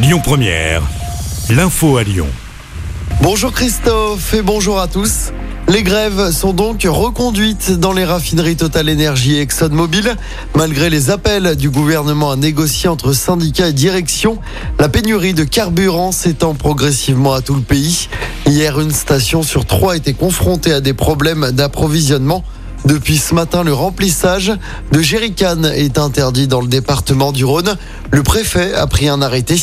Lyon Première, l'info à Lyon. Bonjour Christophe et bonjour à tous. Les grèves sont donc reconduites dans les raffineries Total Energy et ExxonMobil. Malgré les appels du gouvernement à négocier entre syndicats et direction, la pénurie de carburant s'étend progressivement à tout le pays. Hier, une station sur trois était confrontée à des problèmes d'approvisionnement. Depuis ce matin, le remplissage de jerrycan est interdit dans le département du Rhône. Le préfet a pris un arrêté.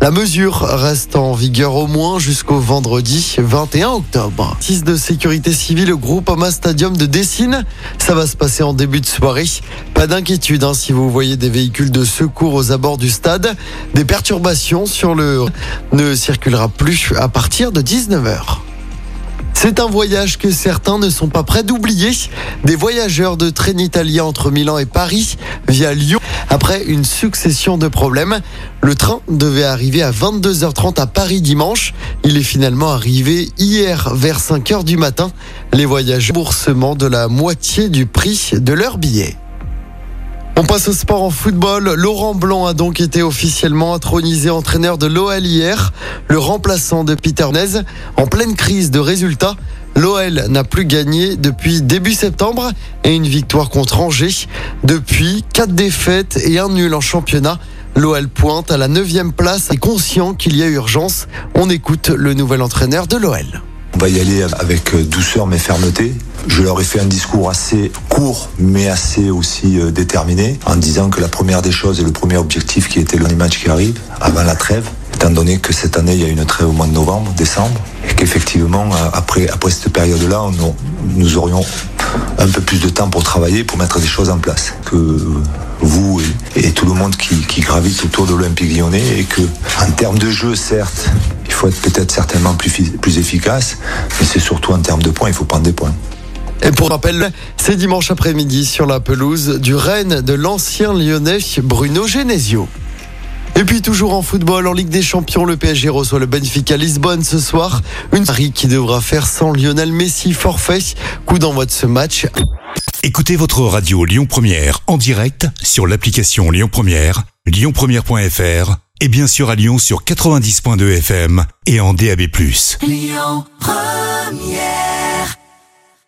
La mesure reste en vigueur au moins jusqu'au vendredi 21 octobre. 6 de sécurité civile au groupe Oma Stadium de Dessine. Ça va se passer en début de soirée. Pas d'inquiétude hein, si vous voyez des véhicules de secours aux abords du stade. Des perturbations sur le ne circulera plus à partir de 19h. C'est un voyage que certains ne sont pas prêts d'oublier. Des voyageurs de train italien entre Milan et Paris via Lyon. Après une succession de problèmes, le train devait arriver à 22h30 à Paris dimanche. Il est finalement arrivé hier vers 5h du matin. Les voyageurs boursement de la moitié du prix de leur billet. On passe au sport en football. Laurent Blanc a donc été officiellement intronisé entraîneur de l'OL hier. Le remplaçant de Peter Nez en pleine crise de résultats. L'OL n'a plus gagné depuis début septembre et une victoire contre Angers. Depuis, quatre défaites et un nul en championnat. L'OL pointe à la neuvième place et conscient qu'il y a urgence. On écoute le nouvel entraîneur de l'OL. On va y aller avec douceur mais fermeté. Je leur ai fait un discours assez court, mais assez aussi euh, déterminé, en disant que la première des choses et le premier objectif qui était le match qui arrive, avant la trêve, étant donné que cette année il y a une trêve au mois de novembre, décembre, et qu'effectivement euh, après, cette période-là, nous aurions un peu plus de temps pour travailler, pour mettre des choses en place. Que vous et, tout le monde qui, qui gravite autour de l'Olympique lyonnais et que en termes de jeu, certes, il faut être peut-être certainement plus, plus efficace, mais c'est surtout en termes de points, il faut prendre des points. Et pour rappel, c'est dimanche après-midi sur la pelouse du Rennes de l'ancien lyonnais Bruno Genesio. Et puis toujours en football, en Ligue des Champions, le PSG reçoit le Benfica Lisbonne ce soir. Une Paris qui devra faire sans Lionel Messi forfait. Coup d'envoi de ce match. Écoutez votre radio Lyon Première en direct sur l'application Lyon Première, lyonpremière.fr et bien sûr à Lyon sur 90.2 FM et en DAB+. Lyon Première